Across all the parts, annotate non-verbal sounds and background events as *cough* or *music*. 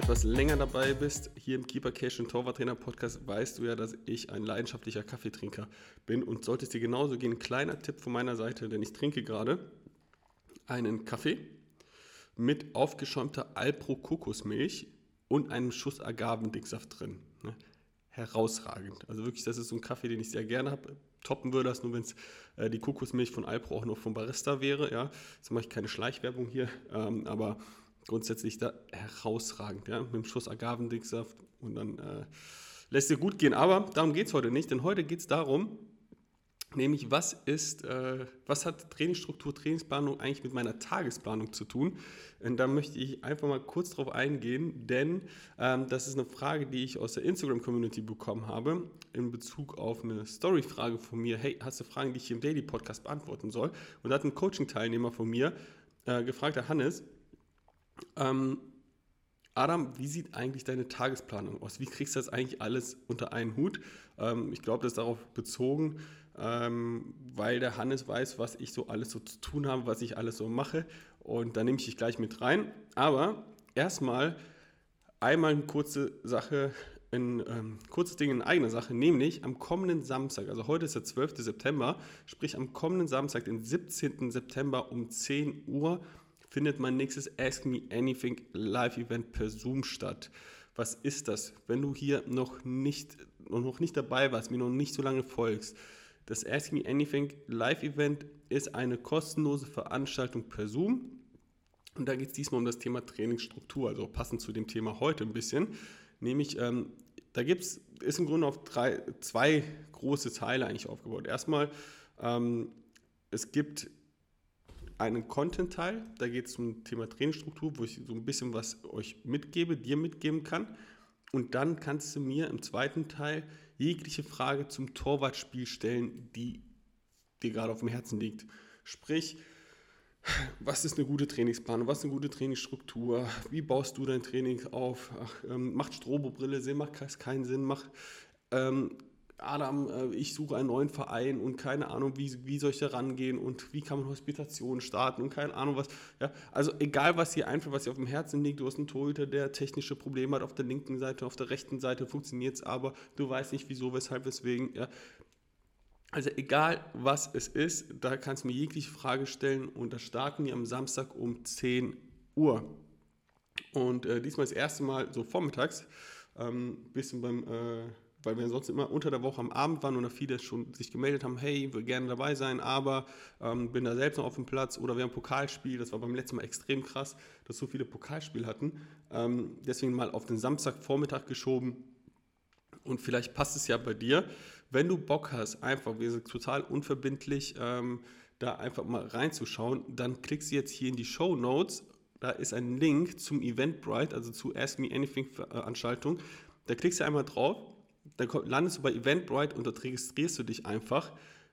etwas länger dabei bist, hier im Keeper Cash und Torwarttrainer Podcast, weißt du ja, dass ich ein leidenschaftlicher Kaffeetrinker bin und sollte es dir genauso gehen, kleiner Tipp von meiner Seite, denn ich trinke gerade einen Kaffee mit aufgeschäumter Alpro Kokosmilch und einem Schuss Agavendicksaft drin. Ne? Herausragend. Also wirklich, das ist so ein Kaffee, den ich sehr gerne habe. Toppen würde das nur, wenn es äh, die Kokosmilch von Alpro auch noch vom Barista wäre. Ja, jetzt mache ich keine Schleichwerbung hier, ähm, aber grundsätzlich da herausragend, ja, mit dem Schuss Agavendicksaft und dann äh, lässt dir gut gehen. Aber darum geht es heute nicht, denn heute geht es darum, nämlich was ist, äh, was hat Trainingsstruktur, Trainingsplanung eigentlich mit meiner Tagesplanung zu tun? Und da möchte ich einfach mal kurz drauf eingehen, denn ähm, das ist eine Frage, die ich aus der Instagram-Community bekommen habe, in Bezug auf eine Story-Frage von mir. Hey, hast du Fragen, die ich hier im Daily Podcast beantworten soll? Und da hat ein Coaching-Teilnehmer von mir äh, gefragt, der Hannes, ähm, Adam, wie sieht eigentlich deine Tagesplanung aus? Wie kriegst du das eigentlich alles unter einen Hut? Ähm, ich glaube, das ist darauf bezogen, ähm, weil der Hannes weiß, was ich so alles so zu tun habe, was ich alles so mache. Und da nehme ich dich gleich mit rein. Aber erstmal einmal eine kurze Sache, ein ähm, kurzes Ding in eigener Sache, nämlich am kommenden Samstag, also heute ist der 12. September, sprich am kommenden Samstag, den 17. September um 10 Uhr, findet mein nächstes Ask Me Anything Live-Event per Zoom statt. Was ist das? Wenn du hier noch nicht, noch nicht dabei warst, mir noch nicht so lange folgst, das Ask Me Anything Live-Event ist eine kostenlose Veranstaltung per Zoom. Und da geht es diesmal um das Thema Trainingsstruktur, also passend zu dem Thema heute ein bisschen. Nämlich, ähm, da gibt's, ist im Grunde auf drei, zwei große Teile eigentlich aufgebaut. Erstmal, ähm, es gibt einen Content-Teil, da geht es zum Thema Trainingsstruktur, wo ich so ein bisschen was euch mitgebe, dir mitgeben kann. Und dann kannst du mir im zweiten Teil jegliche Frage zum Torwartspiel stellen, die dir gerade auf dem Herzen liegt. Sprich, was ist eine gute Trainingsplanung, was ist eine gute Trainingsstruktur, wie baust du dein Training auf, Ach, ähm, macht Strobobrille Sinn, macht keinen Sinn, macht ähm, Adam, äh, ich suche einen neuen Verein und keine Ahnung, wie, wie soll ich da rangehen und wie kann man Hospitation starten und keine Ahnung was. Ja, also egal, was dir einfach, was dir auf dem Herzen liegt, du hast einen Torhüter, der technische Probleme hat auf der linken Seite, auf der rechten Seite funktioniert es, aber du weißt nicht wieso, weshalb, weswegen. Ja. Also egal, was es ist, da kannst du mir jegliche Frage stellen und das starten wir am Samstag um 10 Uhr. Und äh, diesmal das erste Mal so vormittags, ähm, bisschen beim... Äh, weil wir sonst immer unter der Woche am Abend waren und da viele schon sich gemeldet haben, hey, will gerne dabei sein, aber ähm, bin da selbst noch auf dem Platz oder wir haben Pokalspiel, das war beim letzten Mal extrem krass, dass so viele Pokalspiele hatten. Ähm, deswegen mal auf den Samstagvormittag geschoben und vielleicht passt es ja bei dir. Wenn du Bock hast, einfach, wir sind total unverbindlich, ähm, da einfach mal reinzuschauen, dann klickst du jetzt hier in die Show Notes. Da ist ein Link zum Eventbrite, also zu Ask Me Anything Veranstaltung. Da klickst du einmal drauf dann landest du bei Eventbrite und dort registrierst du dich einfach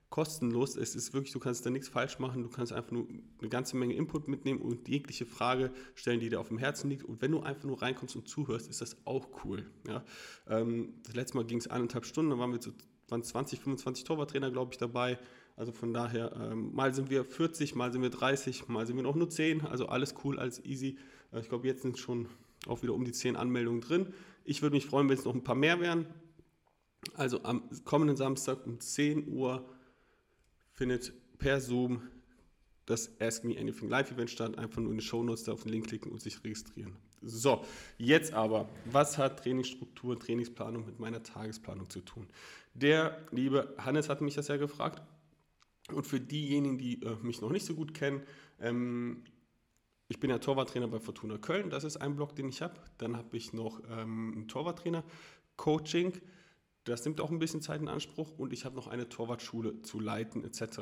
kostenlos. Es ist wirklich, du kannst da nichts falsch machen, du kannst einfach nur eine ganze Menge Input mitnehmen und jegliche Frage stellen, die dir auf dem Herzen liegt. Und wenn du einfach nur reinkommst und zuhörst, ist das auch cool. Ja? Ähm, das letzte Mal ging es eineinhalb Stunden, da waren wir so waren 20, 25 Torwarttrainer, glaube ich, dabei. Also von daher, ähm, mal sind wir 40, mal sind wir 30, mal sind wir noch nur 10. Also alles cool, alles easy. Äh, ich glaube, jetzt sind schon auch wieder um die 10 Anmeldungen drin. Ich würde mich freuen, wenn es noch ein paar mehr wären. Also am kommenden Samstag um 10 Uhr findet per Zoom das Ask Me Anything Live Event statt. Einfach nur in die Show Notes da auf den Link klicken und sich registrieren. So, jetzt aber, was hat Trainingsstruktur, Trainingsplanung mit meiner Tagesplanung zu tun? Der liebe Hannes hat mich das ja gefragt. Und für diejenigen, die äh, mich noch nicht so gut kennen, ähm, ich bin ja Torwarttrainer bei Fortuna Köln, das ist ein Blog, den ich habe. Dann habe ich noch ähm, ein Torwarttrainer-Coaching das nimmt auch ein bisschen Zeit in Anspruch und ich habe noch eine Torwartschule zu leiten etc.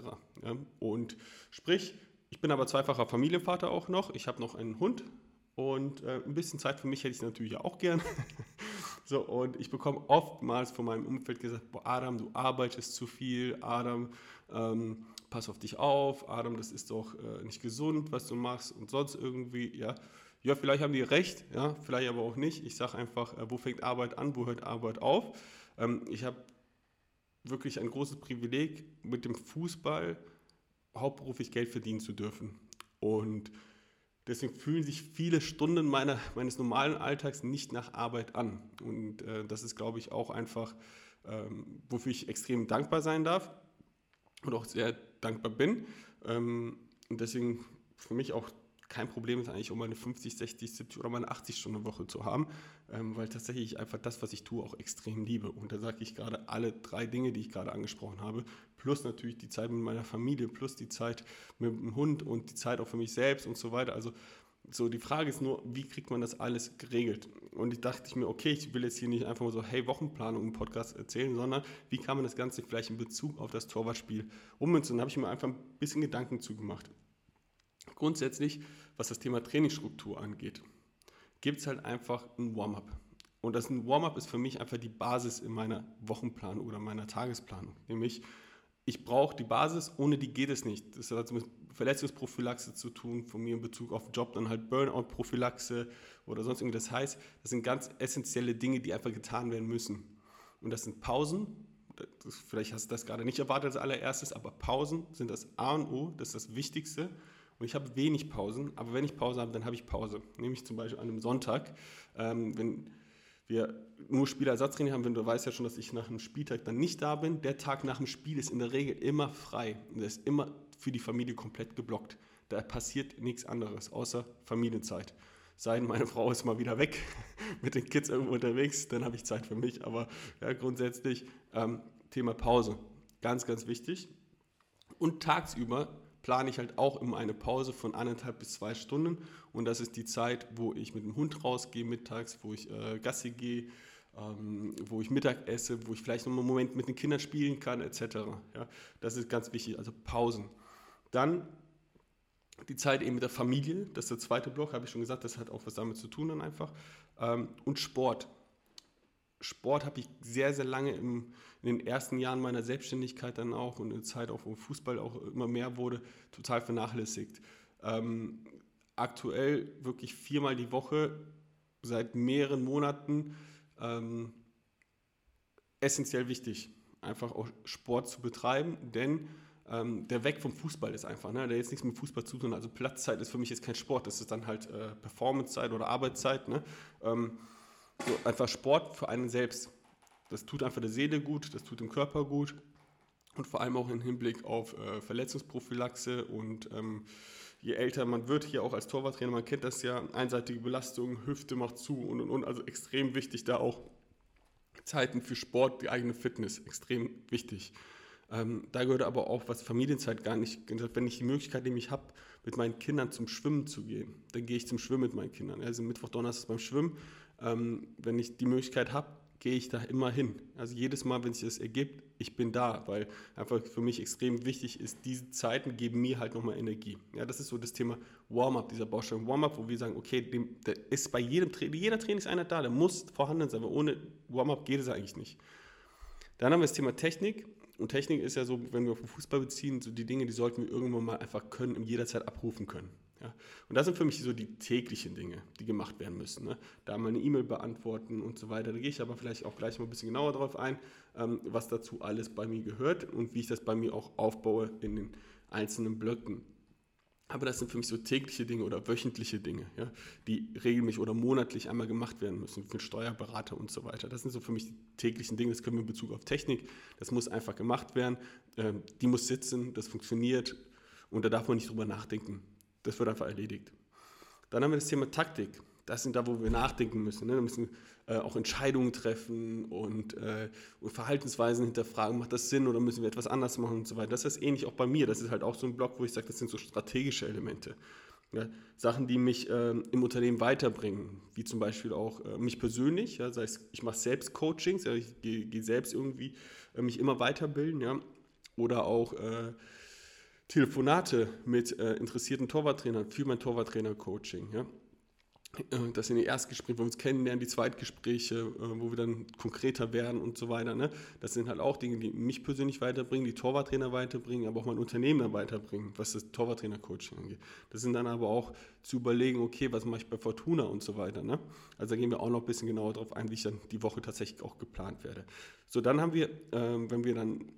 Und sprich, ich bin aber zweifacher Familienvater auch noch. Ich habe noch einen Hund und äh, ein bisschen Zeit für mich hätte ich natürlich auch gern. *laughs* so, und ich bekomme oftmals von meinem Umfeld gesagt, boah, Adam, du arbeitest zu viel, Adam, ähm, pass auf dich auf, Adam, das ist doch äh, nicht gesund, was du machst und sonst irgendwie, ja. Ja, vielleicht haben die recht, ja, vielleicht aber auch nicht. Ich sage einfach, äh, wo fängt Arbeit an, wo hört Arbeit auf? Ähm, ich habe wirklich ein großes Privileg, mit dem Fußball hauptberuflich Geld verdienen zu dürfen. Und Deswegen fühlen sich viele Stunden meiner, meines normalen Alltags nicht nach Arbeit an. Und äh, das ist, glaube ich, auch einfach, ähm, wofür ich extrem dankbar sein darf und auch sehr dankbar bin. Ähm, und deswegen für mich auch kein Problem ist eigentlich, um eine 50, 60, 70 oder mal eine 80-Stunden-Woche zu haben, ähm, weil tatsächlich ich einfach das, was ich tue, auch extrem liebe. Und da sage ich gerade alle drei Dinge, die ich gerade angesprochen habe, plus natürlich die Zeit mit meiner Familie, plus die Zeit mit dem Hund und die Zeit auch für mich selbst und so weiter. Also so, die Frage ist nur, wie kriegt man das alles geregelt? Und ich dachte mir, okay, ich will jetzt hier nicht einfach mal so, hey, Wochenplanung im Podcast erzählen, sondern wie kann man das Ganze vielleicht in Bezug auf das Torwartspiel ummünzen? Da habe ich mir einfach ein bisschen Gedanken zugemacht. Grundsätzlich, was das Thema Trainingsstruktur angeht, gibt es halt einfach ein Warm-up. Und das Warm-up ist für mich einfach die Basis in meiner Wochenplanung oder meiner Tagesplanung. Nämlich, ich brauche die Basis, ohne die geht es nicht. Das hat mit Verletzungsprophylaxe zu tun, von mir in Bezug auf Job, dann halt Burnout-Prophylaxe oder sonst irgendwas. Das heißt, das sind ganz essentielle Dinge, die einfach getan werden müssen. Und das sind Pausen. Das, vielleicht hast du das gerade nicht erwartet als allererstes, aber Pausen sind das A und O, das ist das Wichtigste. Und ich habe wenig Pausen, aber wenn ich Pause habe, dann habe ich Pause. Nämlich zum Beispiel an einem Sonntag, ähm, wenn wir nur Spielersatztraining haben, wenn du weißt ja schon, dass ich nach einem Spieltag dann nicht da bin. Der Tag nach dem Spiel ist in der Regel immer frei. Und der ist immer für die Familie komplett geblockt. Da passiert nichts anderes, außer Familienzeit. Sei denn, meine Frau ist mal wieder weg *laughs* mit den Kids irgendwo unterwegs, dann habe ich Zeit für mich. Aber ja, grundsätzlich ähm, Thema Pause, ganz, ganz wichtig. Und tagsüber plane ich halt auch immer eine Pause von anderthalb bis zwei Stunden. Und das ist die Zeit, wo ich mit dem Hund rausgehe mittags, wo ich äh, Gassi gehe, ähm, wo ich Mittag esse, wo ich vielleicht noch einen Moment mit den Kindern spielen kann, etc. Ja, das ist ganz wichtig, also Pausen. Dann die Zeit eben mit der Familie, das ist der zweite Block, habe ich schon gesagt, das hat auch was damit zu tun dann einfach. Ähm, und Sport. Sport habe ich sehr, sehr lange im, in den ersten Jahren meiner Selbstständigkeit dann auch und in der Zeit auch, wo Fußball auch immer mehr wurde, total vernachlässigt. Ähm, aktuell wirklich viermal die Woche seit mehreren Monaten ähm, essentiell wichtig, einfach auch Sport zu betreiben, denn ähm, der Weg vom Fußball ist einfach, ne? der jetzt nichts mit Fußball zu tun. Also Platzzeit ist für mich jetzt kein Sport, das ist dann halt äh, Performancezeit oder Arbeitszeit. Ne? Ähm, so einfach Sport für einen selbst. Das tut einfach der Seele gut, das tut dem Körper gut und vor allem auch im Hinblick auf äh, Verletzungsprophylaxe und ähm, je älter man wird, hier auch als Torwarttrainer, man kennt das ja, einseitige Belastung, Hüfte macht zu und und und, also extrem wichtig da auch Zeiten für Sport, die eigene Fitness, extrem wichtig. Ähm, da gehört aber auch was Familienzeit gar nicht. Wenn ich die Möglichkeit nämlich habe, mit meinen Kindern zum Schwimmen zu gehen, dann gehe ich zum Schwimmen mit meinen Kindern. Also Mittwoch, Donnerstag beim Schwimmen ähm, wenn ich die Möglichkeit habe, gehe ich da immer hin. Also jedes Mal, wenn sich das ergibt, ich bin da, weil einfach für mich extrem wichtig ist, diese Zeiten geben mir halt nochmal Energie. Ja, das ist so das Thema Warm-up, dieser Baustein Warm-up, wo wir sagen, okay, dem, der ist bei jedem Training, jeder Trainingseinheit da, der muss vorhanden sein, aber ohne Warm-up geht es eigentlich nicht. Dann haben wir das Thema Technik. Und Technik ist ja so, wenn wir auf den Fußball beziehen, so die Dinge, die sollten wir irgendwann mal einfach können und jederzeit abrufen können. Ja. Und das sind für mich so die täglichen Dinge, die gemacht werden müssen. Ne? Da mal eine E-Mail beantworten und so weiter. Da gehe ich aber vielleicht auch gleich mal ein bisschen genauer darauf ein, ähm, was dazu alles bei mir gehört und wie ich das bei mir auch aufbaue in den einzelnen Blöcken. Aber das sind für mich so tägliche Dinge oder wöchentliche Dinge, ja, die regelmäßig oder monatlich einmal gemacht werden müssen, für Steuerberater und so weiter. Das sind so für mich die täglichen Dinge, das können wir in Bezug auf Technik, das muss einfach gemacht werden, ähm, die muss sitzen, das funktioniert und da darf man nicht drüber nachdenken. Das wird einfach erledigt. Dann haben wir das Thema Taktik. Das sind da, wo wir nachdenken müssen. Ne? Wir müssen äh, auch Entscheidungen treffen und, äh, und, Verhaltensweisen hinterfragen. Macht das Sinn oder müssen wir etwas anders machen und so weiter. Das ist ähnlich auch bei mir. Das ist halt auch so ein Block, wo ich sage, das sind so strategische Elemente. Ja? Sachen, die mich äh, im Unternehmen weiterbringen, wie zum Beispiel auch äh, mich persönlich. Ja? Das heißt, ich mache selbst Coachings, ja? ich gehe geh selbst irgendwie äh, mich immer weiterbilden. Ja? Oder auch äh, Telefonate mit äh, interessierten Torwarttrainern für mein Torwarttrainer-Coaching. Ja? Äh, das sind die Erstgespräche, wo wir uns kennenlernen, die Zweitgespräche, äh, wo wir dann konkreter werden und so weiter. Ne? Das sind halt auch Dinge, die mich persönlich weiterbringen, die Torwarttrainer weiterbringen, aber auch mein Unternehmen weiterbringen, was das Torwarttrainer-Coaching angeht. Das sind dann aber auch zu überlegen, okay, was mache ich bei Fortuna und so weiter. Ne? Also da gehen wir auch noch ein bisschen genauer darauf ein, wie ich dann die Woche tatsächlich auch geplant werde. So, dann haben wir, ähm, wenn wir dann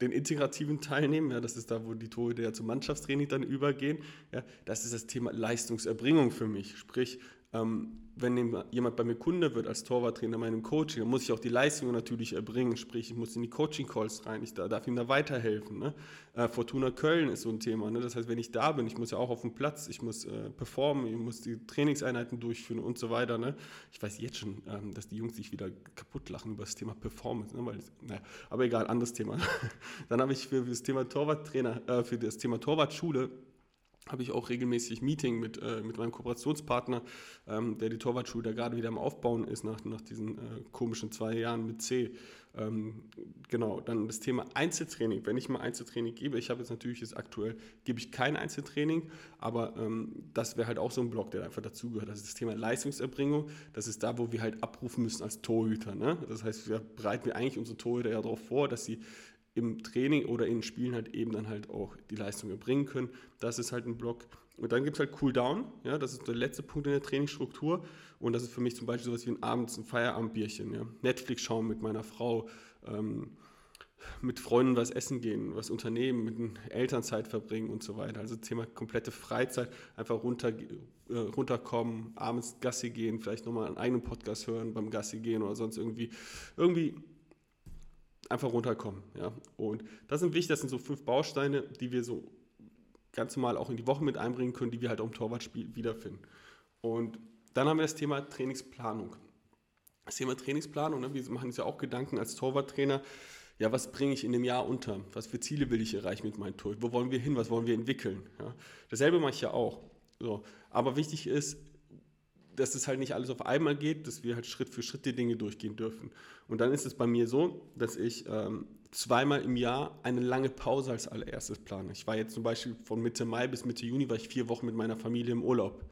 den integrativen Teil nehmen, ja, das ist da, wo die Tore ja zum Mannschaftstraining dann übergehen, ja, das ist das Thema Leistungserbringung für mich. Sprich, ähm, wenn jemand bei mir Kunde wird als Torwarttrainer, meinem Coaching, dann muss ich auch die Leistung natürlich erbringen. Sprich, ich muss in die Coaching-Calls rein, ich darf ihm da weiterhelfen. Ne? Äh, Fortuna Köln ist so ein Thema. Ne? Das heißt, wenn ich da bin, ich muss ja auch auf dem Platz, ich muss äh, performen, ich muss die Trainingseinheiten durchführen und so weiter. Ne? Ich weiß jetzt schon, ähm, dass die Jungs sich wieder kaputt lachen über das Thema Performance. Ne? Weil, naja, aber egal, anderes Thema. *laughs* dann habe ich für, für das Thema Torwarttrainer, äh, für das Thema Torwartschule habe ich auch regelmäßig Meeting mit, äh, mit meinem Kooperationspartner, ähm, der die Torwartschule da gerade wieder am Aufbauen ist nach, nach diesen äh, komischen zwei Jahren mit C. Ähm, genau, dann das Thema Einzeltraining. Wenn ich mal Einzeltraining gebe, ich habe jetzt natürlich jetzt aktuell, gebe ich kein Einzeltraining, aber ähm, das wäre halt auch so ein Block, der einfach dazugehört. Das ist das Thema Leistungserbringung. Das ist da, wo wir halt abrufen müssen als Torhüter. Ne? Das heißt, wir bereiten eigentlich unsere Torhüter ja darauf vor, dass sie im Training oder in Spielen halt eben dann halt auch die Leistung erbringen können. Das ist halt ein Block. Und dann gibt es halt Cooldown, ja, das ist der letzte Punkt in der Trainingsstruktur. Und das ist für mich zum Beispiel sowas wie ein Abends, ein Feierabendbierchen, ja. Netflix schauen mit meiner Frau, ähm, mit Freunden was essen gehen, was unternehmen, mit den Eltern Zeit verbringen und so weiter. Also Thema komplette Freizeit, einfach runter, äh, runterkommen, abends Gassi gehen, vielleicht nochmal einen eigenen Podcast hören beim Gassi gehen oder sonst irgendwie, irgendwie einfach runterkommen. Ja? Und das sind wichtig, das sind so fünf Bausteine, die wir so ganz normal auch in die Woche mit einbringen können, die wir halt auch im Torwartspiel wiederfinden. Und dann haben wir das Thema Trainingsplanung. Das Thema Trainingsplanung, ne? wir machen uns ja auch Gedanken als Torwarttrainer, ja, was bringe ich in dem Jahr unter? Was für Ziele will ich erreichen mit meinem Tor? Wo wollen wir hin? Was wollen wir entwickeln? Ja? Dasselbe mache ich ja auch. So. Aber wichtig ist, dass es halt nicht alles auf einmal geht, dass wir halt Schritt für Schritt die Dinge durchgehen dürfen. Und dann ist es bei mir so, dass ich ähm, zweimal im Jahr eine lange Pause als allererstes plane. Ich war jetzt zum Beispiel von Mitte Mai bis Mitte Juni, war ich vier Wochen mit meiner Familie im Urlaub.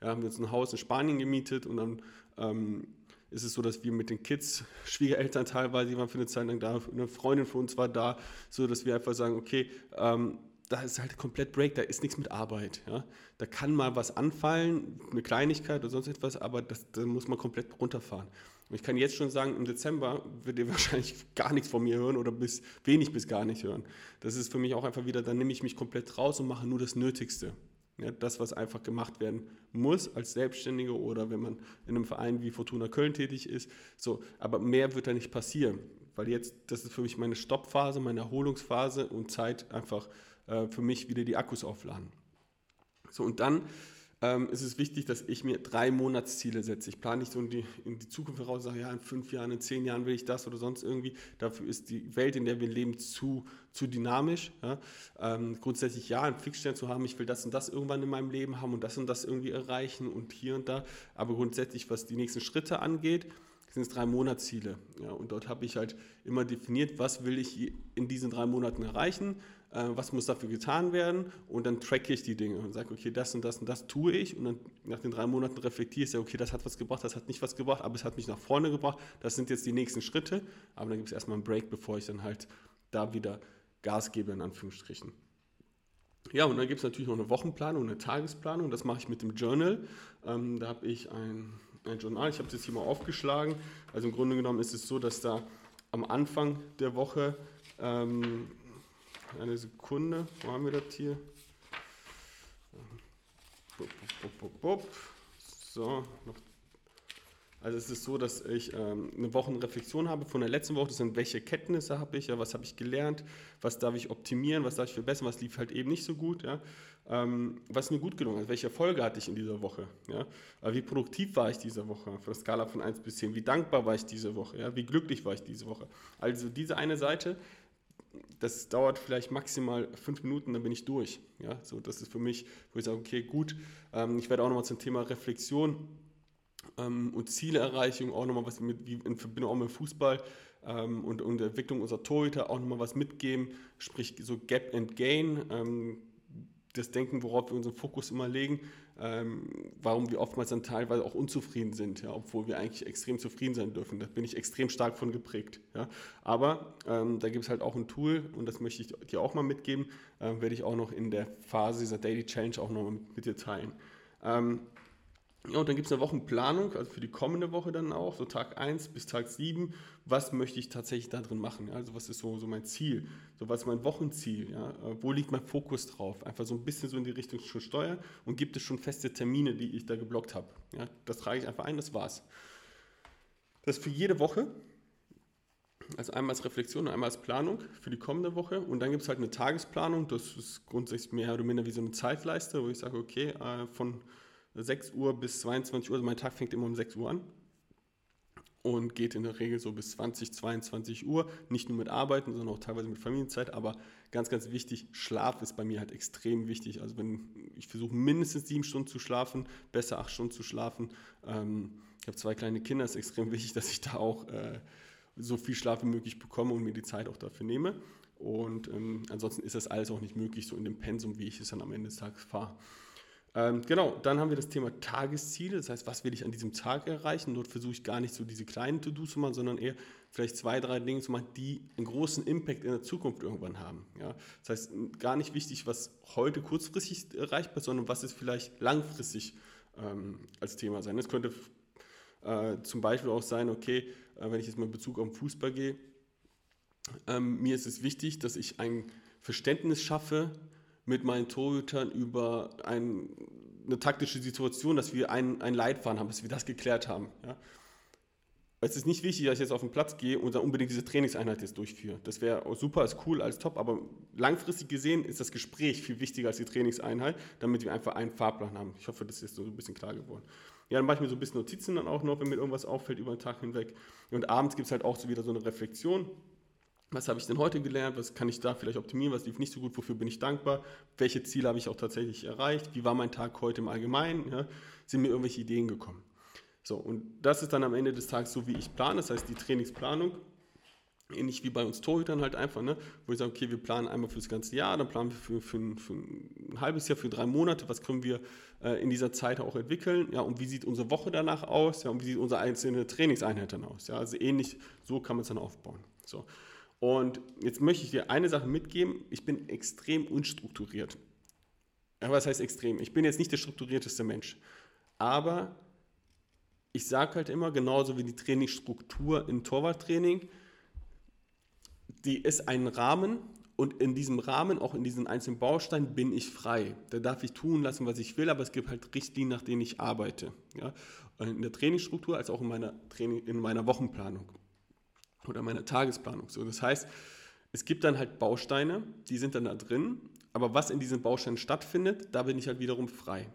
Ja, haben wir uns ein Haus in Spanien gemietet und dann ähm, ist es so, dass wir mit den Kids, *laughs* Schwiegereltern teilweise, die waren für eine Zeit lang da, eine Freundin von uns war da, so dass wir einfach sagen, okay, ähm, da ist halt komplett Break, da ist nichts mit Arbeit. Ja? Da kann mal was anfallen, eine Kleinigkeit oder sonst etwas, aber das, da muss man komplett runterfahren. Und ich kann jetzt schon sagen, im Dezember wird ihr *laughs* wahrscheinlich gar nichts von mir hören oder bis wenig bis gar nicht hören. Das ist für mich auch einfach wieder, dann nehme ich mich komplett raus und mache nur das Nötigste. Ja, das, was einfach gemacht werden muss als Selbstständiger oder wenn man in einem Verein wie Fortuna Köln tätig ist. So, aber mehr wird da nicht passieren, weil jetzt, das ist für mich meine Stoppphase, meine Erholungsphase und Zeit einfach äh, für mich wieder die Akkus aufladen. So, und dann ähm, ist es wichtig, dass ich mir drei Monatsziele setze. Ich plane nicht so in die, in die Zukunft heraus, sage, ja, in fünf Jahren, in zehn Jahren will ich das oder sonst irgendwie. Dafür ist die Welt, in der wir leben, zu, zu dynamisch. Ja? Ähm, grundsätzlich ja, einen Fixstern zu haben, ich will das und das irgendwann in meinem Leben haben und das und das irgendwie erreichen und hier und da. Aber grundsätzlich, was die nächsten Schritte angeht, sind es drei Monatsziele. Ja, und dort habe ich halt immer definiert, was will ich in diesen drei Monaten erreichen äh, was muss dafür getan werden und dann tracke ich die Dinge und sage, okay, das und das und das tue ich und dann nach den drei Monaten reflektiere ich, ja, okay, das hat was gebracht, das hat nicht was gebracht, aber es hat mich nach vorne gebracht, das sind jetzt die nächsten Schritte, aber dann gibt es erstmal einen Break, bevor ich dann halt da wieder Gas gebe, in Anführungsstrichen. Ja, und dann gibt es natürlich noch eine Wochenplanung, eine Tagesplanung, das mache ich mit dem Journal. Ähm, da habe ich ein, ein Journal, ich habe das hier mal aufgeschlagen. Also im Grunde genommen ist es so, dass da am Anfang der Woche ähm, eine Sekunde. Wo haben wir das hier? So, noch. Also es ist so, dass ich ähm, eine Wochenreflexion habe von der letzten Woche. Das sind, welche Kenntnisse habe ich, ja, was habe ich gelernt, was darf ich optimieren, was darf ich verbessern, was lief halt eben nicht so gut, ja. Ähm, was mir gut gelungen ist, welche Erfolge hatte ich in dieser Woche, ja. Äh, wie produktiv war ich diese Woche, von der Skala von 1 bis 10, wie dankbar war ich diese Woche, ja, wie glücklich war ich diese Woche. Also diese eine Seite das dauert vielleicht maximal fünf Minuten, dann bin ich durch. Ja, so das ist für mich, wo ich sage, okay, gut. Ähm, ich werde auch nochmal zum Thema Reflexion ähm, und Zielerreichung auch nochmal was mit, in Verbindung auch mit Fußball ähm, und, und der Entwicklung unserer Torhüter auch nochmal was mitgeben, sprich so Gap and Gain, ähm, das Denken, worauf wir unseren Fokus immer legen, ähm, warum wir oftmals dann teilweise auch unzufrieden sind, ja, obwohl wir eigentlich extrem zufrieden sein dürfen. Da bin ich extrem stark von geprägt. Ja. Aber ähm, da gibt es halt auch ein Tool und das möchte ich dir auch mal mitgeben, ähm, werde ich auch noch in der Phase dieser Daily Change auch noch mit, mit dir teilen. Ähm, Ja, und dann gibt es eine Wochenplanung, also für die kommende Woche dann auch, so Tag 1 bis Tag 7. Was möchte ich tatsächlich da drin machen? Also, was ist so, so mein Ziel? So, was ist mein Wochenziel? Ja? Äh, wo liegt mein Fokus drauf? Einfach so ein bisschen so in die Richtung schon steuern und gibt es schon feste Termine, die ich da geblockt habe. Ja? Das trage ich einfach ein, das war's. Das für jede Woche. Also einmal als Reflexion und einmal als Planung für die kommende Woche. Und dann gibt es halt eine Tagesplanung. Das ist grundsätzlich mehr oder minder wie so eine Zeitleiste, wo ich sage, okay, äh, von 6 Uhr bis 22 Uhr, also mein Tag fängt immer um 6 Uhr an und geht in der Regel so bis 20, 22 Uhr. Nicht nur mit Arbeiten, sondern auch teilweise mit Familienzeit. Aber ganz, ganz wichtig, Schlaf ist bei mir halt extrem wichtig. Also wenn ich versuche mindestens sieben Stunden zu schlafen, besser acht Stunden zu schlafen. Ähm, ich habe zwei kleine Kinder, es ist extrem *laughs* wichtig, dass ich da auch äh, so viel Schlaf wie möglich bekomme und mir die Zeit auch dafür nehme. Und ähm, ansonsten ist das alles auch nicht möglich, so in dem Pensum, wie ich es dann am Ende des Tages fahre. Ähm, genau, dann haben wir das Thema Tagesziele, das heißt, was will ich an diesem Tag erreichen? Dort versuche ich gar nicht so diese kleinen To-Dos zu machen, sondern eher vielleicht zwei, drei Dinge zu machen, die einen großen Impact in der Zukunft irgendwann haben. Ja? Das heißt, gar nicht wichtig, was heute kurzfristig erreichbar ist, sondern was ist vielleicht langfristig ähm, als Thema sein. Das könnte äh, zum Beispiel auch sein, okay, äh, wenn ich jetzt mal in Bezug auf den Fußball gehe, ähm, mir ist es wichtig, dass ich ein Verständnis schaffe, mit meinen Torhütern über ein, eine taktische Situation, dass wir ein, ein Leitfaden haben, dass wir das geklärt haben. Ja. Es ist nicht wichtig, dass ich jetzt auf den Platz gehe und dann unbedingt diese Trainingseinheit jetzt durchführe. Das wäre super, ist cool, alles top, aber langfristig gesehen ist das Gespräch viel wichtiger als die Trainingseinheit, damit wir einfach einen Fahrplan haben. Ich hoffe, das ist so ein bisschen klar geworden. Ja, dann mache ich mir so ein bisschen Notizen dann auch noch, wenn mir irgendwas auffällt über den Tag hinweg. Und abends gibt es halt auch so wieder so eine Reflexion was habe ich denn heute gelernt, was kann ich da vielleicht optimieren, was lief nicht so gut, wofür bin ich dankbar, welche Ziele habe ich auch tatsächlich erreicht, wie war mein Tag heute im Allgemeinen, ja? sind mir irgendwelche Ideen gekommen. So, und das ist dann am Ende des Tages so, wie ich plane, das heißt die Trainingsplanung, ähnlich wie bei uns Torhütern halt einfach, ne? wo ich sage, okay, wir planen einmal für das ganze Jahr, dann planen wir für, für, für ein halbes Jahr, für drei Monate, was können wir äh, in dieser Zeit auch entwickeln, ja, und wie sieht unsere Woche danach aus, ja, und wie sieht unsere einzelne Trainingseinheit dann aus, ja, also ähnlich, so kann man es dann aufbauen. So. Und jetzt möchte ich dir eine Sache mitgeben. Ich bin extrem unstrukturiert. Was heißt extrem? Ich bin jetzt nicht der strukturierteste Mensch. Aber ich sage halt immer, genauso wie die Trainingsstruktur im Torwarttraining, die ist ein Rahmen und in diesem Rahmen, auch in diesen einzelnen Bausteinen, bin ich frei. Da darf ich tun lassen, was ich will, aber es gibt halt Richtlinien, nach denen ich arbeite. Ja? In der Trainingsstruktur als auch in meiner, Training, in meiner Wochenplanung oder meiner Tagesplanung. So, das heißt, es gibt dann halt Bausteine, die sind dann da drin, aber was in diesen Bausteinen stattfindet, da bin ich halt wiederum frei.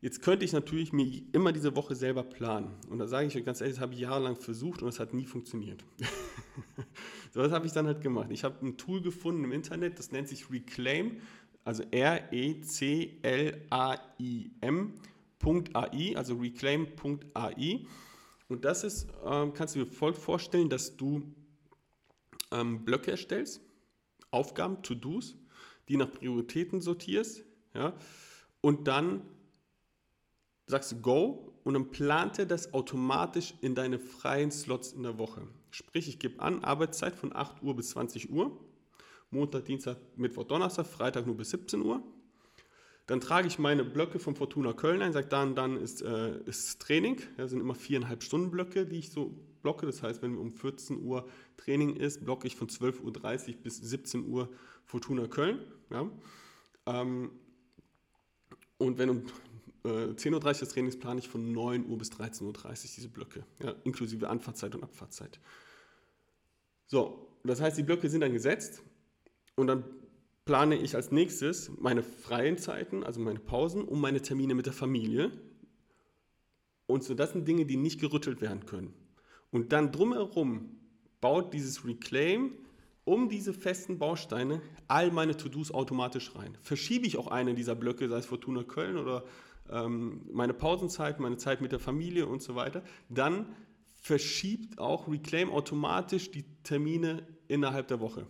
Jetzt könnte ich natürlich mir immer diese Woche selber planen. Und da sage ich euch ganz ehrlich, das habe ich jahrelang versucht und es hat nie funktioniert. *laughs* so, was habe ich dann halt gemacht? Ich habe ein Tool gefunden im Internet, das nennt sich Reclaim, also R-E-C-L-A-I-M.ai, also reclaim.ai. Und das ist, ähm, kannst du dir folgt vorstellen, dass du ähm, Blöcke erstellst, Aufgaben, To-Dos, die nach Prioritäten sortierst, ja, und dann sagst du Go und dann plant er das automatisch in deine freien Slots in der Woche. Sprich, ich gebe an, Arbeitszeit von 8 Uhr bis 20 Uhr, Montag, Dienstag, Mittwoch, Donnerstag, Freitag nur bis 17 Uhr. Dann trage ich meine Blöcke vom Fortuna Köln ein, sage dann, dann ist, äh, ist Training. Das sind immer viereinhalb Stunden Blöcke, die ich so blocke. Das heißt, wenn um 14 Uhr Training ist, blocke ich von 12.30 Uhr bis 17 Uhr Fortuna Köln. Ja. Ähm, und wenn um äh, 10.30 Uhr das Training ist, plane ich von 9 Uhr bis 13.30 Uhr diese Blöcke, ja, inklusive Anfahrtzeit und Abfahrtzeit. So, das heißt, die Blöcke sind dann gesetzt und dann plane ich als nächstes meine freien Zeiten, also meine Pausen und meine Termine mit der Familie. Und so, das sind Dinge, die nicht gerüttelt werden können. Und dann drumherum baut dieses Reclaim um diese festen Bausteine all meine To-Dos automatisch rein. Verschiebe ich auch eine dieser Blöcke, sei es Fortuna Köln oder ähm, meine Pausenzeit, meine Zeit mit der Familie und so weiter, dann verschiebt auch Reclaim automatisch die Termine innerhalb der Woche.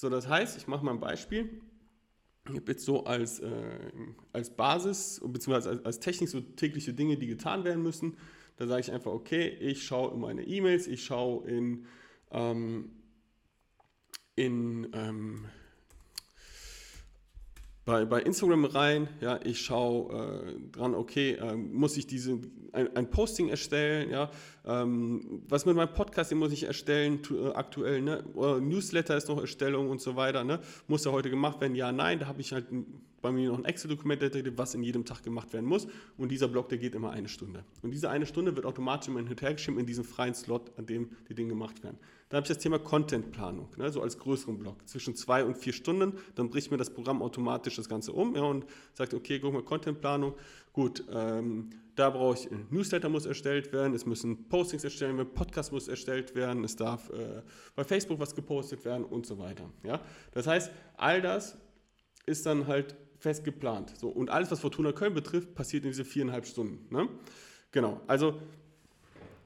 So, das heißt, ich mache mal ein Beispiel. Ich habe jetzt so als, äh, als Basis bzw. Als, als Technik so tägliche Dinge, die getan werden müssen. Da sage ich einfach, okay, ich schaue in meine E-Mails, ich schaue in, ähm, in ähm, bei, bei Instagram rein, ja, ich schaue äh, dran, okay, äh, muss ich diese, ein, ein Posting erstellen, ja, ähm, was mit meinem Podcast, den muss ich erstellen, tu, äh, aktuell, ne, Newsletter ist noch Erstellung und so weiter, ne, muss ja heute gemacht werden, ja, nein, da habe ich halt bei mir noch ein Excel-Dokument, was in jedem Tag gemacht werden muss und dieser Block, der geht immer eine Stunde. Und diese eine Stunde wird automatisch immer hinterhergeschrieben in diesem freien Slot, an dem die Dinge gemacht werden. Dann habe ich das Thema Contentplanung, ne, so als größeren Block, zwischen zwei und vier Stunden. Dann bricht mir das Programm automatisch das Ganze um ja, und sagt, okay, guck mal, Contentplanung, gut, ähm, da brauche ich, ein Newsletter muss erstellt werden, es müssen Postings erstellt werden, Podcast muss erstellt werden, es darf äh, bei Facebook was gepostet werden und so weiter. Ja? Das heißt, all das ist dann halt fest geplant. So, und alles, was Fortuna Köln betrifft, passiert in diese viereinhalb Stunden. Ne? Genau, also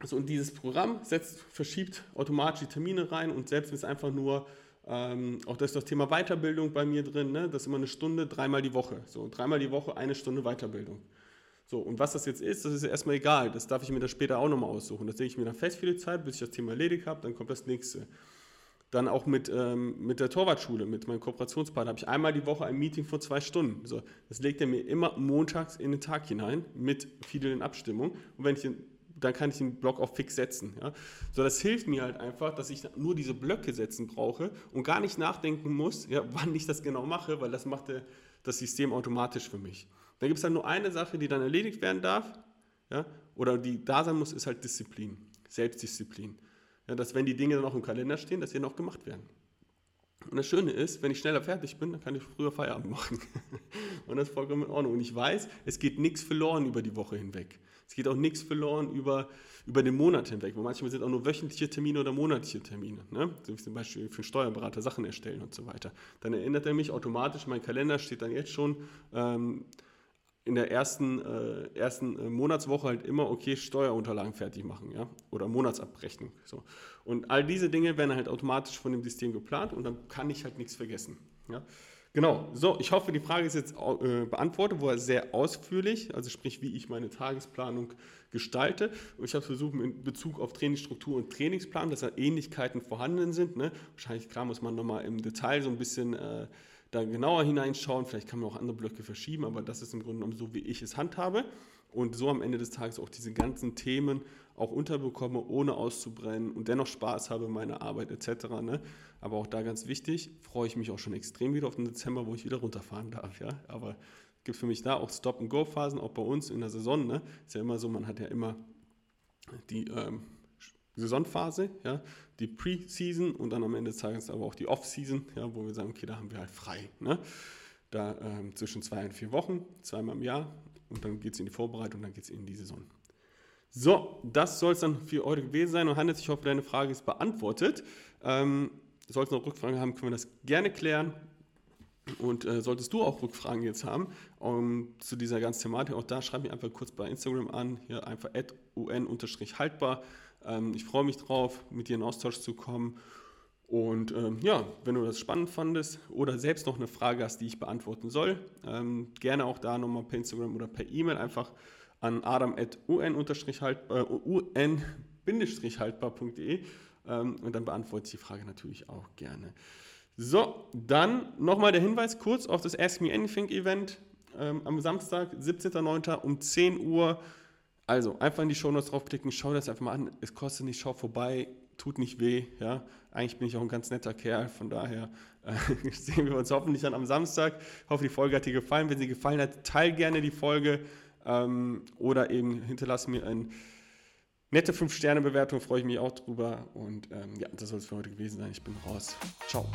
also und dieses Programm setzt, verschiebt automatisch die Termine rein und selbst es einfach nur, ähm, auch das ist das Thema Weiterbildung bei mir drin, ne? das ist immer eine Stunde, dreimal die Woche. So, dreimal die Woche eine Stunde Weiterbildung. So, und was das jetzt ist, das ist erstmal egal. Das darf ich mir dann später auch nochmal aussuchen. Das sehe ich mir dann fest für die Zeit, bis ich das Thema erledigt habe, dann kommt das nächste. Dann auch mit, ähm, mit der Torwartschule, mit meinem Kooperationspartner, habe ich einmal die Woche ein Meeting von zwei Stunden. So, das legt er mir immer montags in den Tag hinein mit vielen Abstimmungen. Und wenn ich den dann kann ich den Block auch fix setzen. Ja? So, das hilft mir halt einfach, dass ich nur diese Blöcke setzen brauche und gar nicht nachdenken muss, ja, wann ich das genau mache, weil das macht der, das System automatisch für mich. Da gibt es dann nur eine Sache, die dann erledigt werden darf, ja, oder die da sein muss, ist halt Disziplin, Selbstdisziplin. Ja, dass wenn die Dinge dann auch im Kalender stehen, dass sie dann auch gemacht werden. Und das Schöne ist, wenn ich schneller fertig bin, dann kann ich früher Feierabend *laughs* machen. und das ist vollkommen in Ordnung. Und ich weiß, es geht nichts verloren über die Woche hinweg. Es geht auch nichts verloren über, über den Monat hinweg, wo manchmal sind auch nur wöchentliche Termine oder monatliche Termine. Ne? So wie zum Beispiel für Steuerberater Sachen erstellen und so weiter. Dann erinnert er mich automatisch, mein Kalender steht dann jetzt schon ähm, in der ersten, äh, ersten äh, Monatswoche halt immer, okay, Steuerunterlagen fertig machen, ja, oder Monatsabrechnung. So. Und all diese Dinge werden halt automatisch von dem System geplant und dann kann ich halt nichts vergessen. Ja. Genau, so, ich hoffe, die Frage ist jetzt äh, beantwortet, wo er sehr ausführlich, also sprich, wie ich meine Tagesplanung gestalte. Und ich habe versucht, in Bezug auf Trainingsstruktur und Trainingsplan, dass da Ähnlichkeiten vorhanden sind. Ne? Wahrscheinlich, klar, muss man nochmal im Detail so ein bisschen äh, da genauer hineinschauen. Vielleicht kann man auch andere Blöcke verschieben, aber das ist im Grunde genommen so, wie ich es handhabe. Und so am Ende des Tages auch diese ganzen Themen auch unterbekomme, ohne auszubrennen und dennoch Spaß habe in meiner Arbeit etc. Ne? Aber auch da ganz wichtig, freue ich mich auch schon extrem wieder auf den Dezember, wo ich wieder runterfahren darf. Ja? Aber es gibt für mich da auch Stop-and-Go-Phasen, auch bei uns in der Saison. Ne? Ist ja immer so, man hat ja immer die ähm, Saisonphase, ja? die Pre-Season und dann am Ende des Tages aber auch die Off-Season, ja? wo wir sagen, okay, da haben wir halt frei. Ne? Da ähm, zwischen zwei und vier Wochen, zweimal im Jahr und dann geht es in die Vorbereitung, dann geht es in die Saison. So, das soll es dann für heute gewesen sein und Hannes, ich hoffe, deine Frage ist beantwortet. Ähm, solltest du noch Rückfragen haben, können wir das gerne klären. Und äh, solltest du auch Rückfragen jetzt haben um, zu dieser ganzen Thematik, auch da schreib mich einfach kurz bei Instagram an, hier einfach un-haltbar. Ähm, ich freue mich drauf, mit dir in Austausch zu kommen. Und ähm, ja, wenn du das spannend fandest oder selbst noch eine Frage hast, die ich beantworten soll, ähm, gerne auch da nochmal per Instagram oder per E-Mail einfach an adam.un-haltbar.de ähm, und dann beantworte ich die Frage natürlich auch gerne. So, dann nochmal der Hinweis kurz auf das Ask Me Anything Event ähm, am Samstag, 17.09. um 10 Uhr. Also einfach in die Show Notes draufklicken, schau das einfach mal an. Es kostet nicht, schau vorbei, tut nicht weh. Ja? Eigentlich bin ich auch ein ganz netter Kerl, von daher äh, *laughs* sehen wir uns hoffentlich dann am Samstag. Ich hoffe, die Folge hat dir gefallen. Wenn sie gefallen hat, teil gerne die Folge ähm, oder eben hinterlass mir eine nette 5-Sterne-Bewertung, freue ich mich auch drüber. Und ähm, ja, das soll es für heute gewesen sein. Ich bin raus. Ciao.